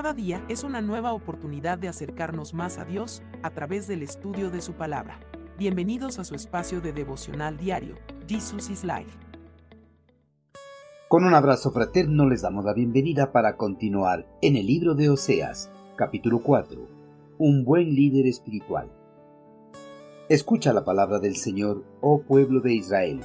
Cada día es una nueva oportunidad de acercarnos más a Dios a través del estudio de su palabra. Bienvenidos a su espacio de devocional diario, Jesus is Life. Con un abrazo fraterno les damos la bienvenida para continuar en el libro de Oseas, capítulo 4. Un buen líder espiritual. Escucha la palabra del Señor, oh pueblo de Israel.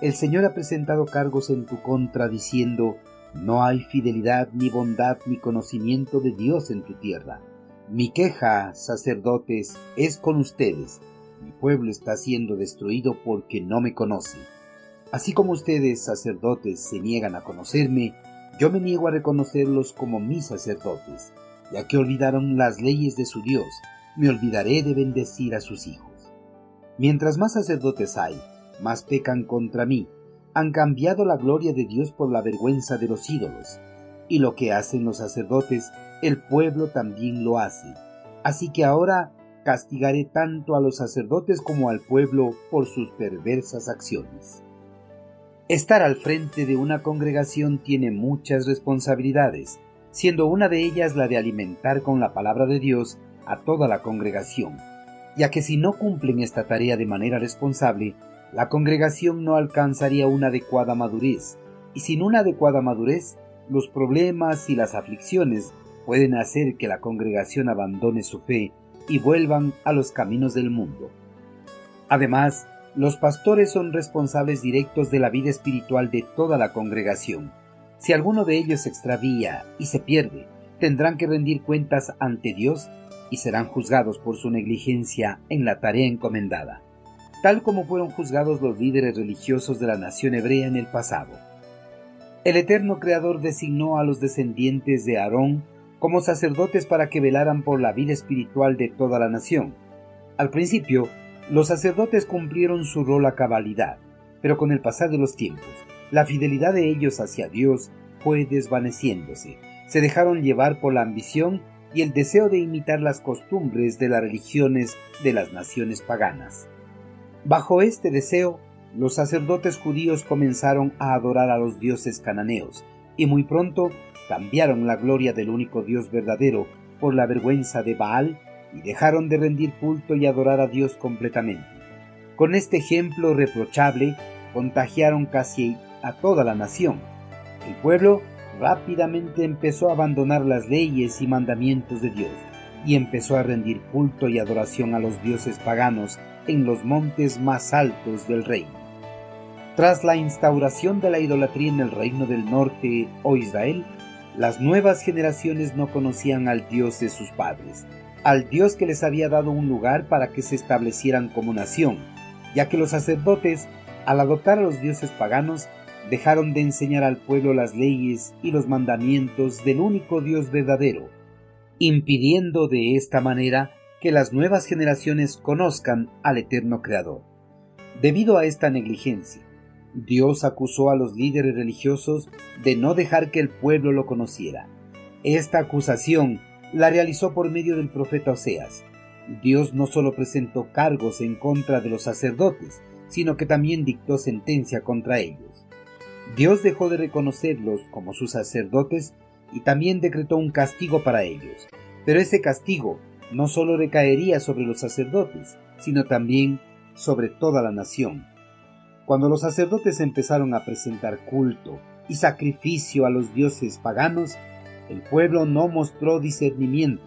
El Señor ha presentado cargos en tu contra diciendo, no hay fidelidad ni bondad ni conocimiento de Dios en tu tierra. Mi queja, sacerdotes, es con ustedes. Mi pueblo está siendo destruido porque no me conoce. Así como ustedes, sacerdotes, se niegan a conocerme, yo me niego a reconocerlos como mis sacerdotes. Ya que olvidaron las leyes de su Dios, me olvidaré de bendecir a sus hijos. Mientras más sacerdotes hay, más pecan contra mí, han cambiado la gloria de Dios por la vergüenza de los ídolos, y lo que hacen los sacerdotes, el pueblo también lo hace. Así que ahora castigaré tanto a los sacerdotes como al pueblo por sus perversas acciones. Estar al frente de una congregación tiene muchas responsabilidades, siendo una de ellas la de alimentar con la palabra de Dios a toda la congregación, ya que si no cumplen esta tarea de manera responsable, la congregación no alcanzaría una adecuada madurez, y sin una adecuada madurez, los problemas y las aflicciones pueden hacer que la congregación abandone su fe y vuelvan a los caminos del mundo. Además, los pastores son responsables directos de la vida espiritual de toda la congregación. Si alguno de ellos se extravía y se pierde, tendrán que rendir cuentas ante Dios y serán juzgados por su negligencia en la tarea encomendada tal como fueron juzgados los líderes religiosos de la nación hebrea en el pasado. El eterno Creador designó a los descendientes de Aarón como sacerdotes para que velaran por la vida espiritual de toda la nación. Al principio, los sacerdotes cumplieron su rol a cabalidad, pero con el pasar de los tiempos, la fidelidad de ellos hacia Dios fue desvaneciéndose. Se dejaron llevar por la ambición y el deseo de imitar las costumbres de las religiones de las naciones paganas. Bajo este deseo, los sacerdotes judíos comenzaron a adorar a los dioses cananeos, y muy pronto cambiaron la gloria del único Dios verdadero por la vergüenza de Baal y dejaron de rendir culto y adorar a Dios completamente. Con este ejemplo reprochable contagiaron casi a toda la nación. El pueblo rápidamente empezó a abandonar las leyes y mandamientos de Dios y empezó a rendir culto y adoración a los dioses paganos en los montes más altos del reino. Tras la instauración de la idolatría en el reino del norte o Israel, las nuevas generaciones no conocían al Dios de sus padres, al Dios que les había dado un lugar para que se establecieran como nación, ya que los sacerdotes, al adoptar a los dioses paganos, dejaron de enseñar al pueblo las leyes y los mandamientos del único Dios verdadero, impidiendo de esta manera que las nuevas generaciones conozcan al eterno Creador. Debido a esta negligencia, Dios acusó a los líderes religiosos de no dejar que el pueblo lo conociera. Esta acusación la realizó por medio del profeta Oseas. Dios no solo presentó cargos en contra de los sacerdotes, sino que también dictó sentencia contra ellos. Dios dejó de reconocerlos como sus sacerdotes y también decretó un castigo para ellos. Pero ese castigo no solo recaería sobre los sacerdotes, sino también sobre toda la nación. Cuando los sacerdotes empezaron a presentar culto y sacrificio a los dioses paganos, el pueblo no mostró discernimiento,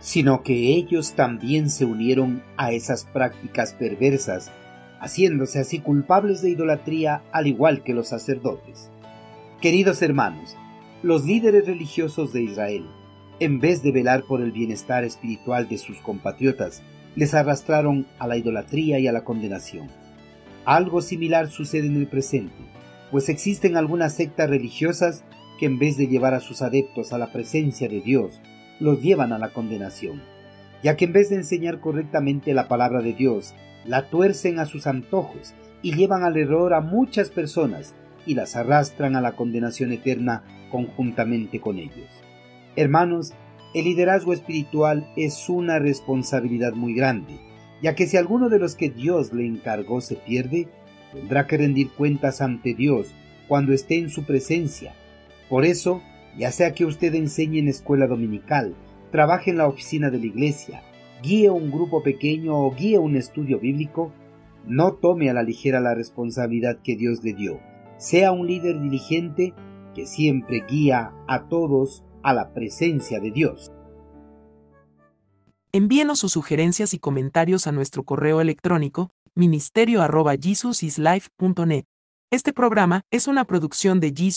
sino que ellos también se unieron a esas prácticas perversas, haciéndose así culpables de idolatría al igual que los sacerdotes. Queridos hermanos, los líderes religiosos de Israel en vez de velar por el bienestar espiritual de sus compatriotas, les arrastraron a la idolatría y a la condenación. Algo similar sucede en el presente, pues existen algunas sectas religiosas que en vez de llevar a sus adeptos a la presencia de Dios, los llevan a la condenación, ya que en vez de enseñar correctamente la palabra de Dios, la tuercen a sus antojos y llevan al error a muchas personas y las arrastran a la condenación eterna conjuntamente con ellos. Hermanos, el liderazgo espiritual es una responsabilidad muy grande, ya que si alguno de los que Dios le encargó se pierde, tendrá que rendir cuentas ante Dios cuando esté en su presencia. Por eso, Ya sea que usted enseñe en escuela dominical, trabaje en la oficina de la iglesia, guíe un grupo pequeño o guíe un estudio bíblico, no tome a la ligera la responsabilidad que Dios le dio. Sea un líder diligente que siempre guía a todos a la presencia de Dios. Envíenos sus sugerencias y comentarios a nuestro correo electrónico ministerio.jesusislife.net. Este programa es una producción de Jesus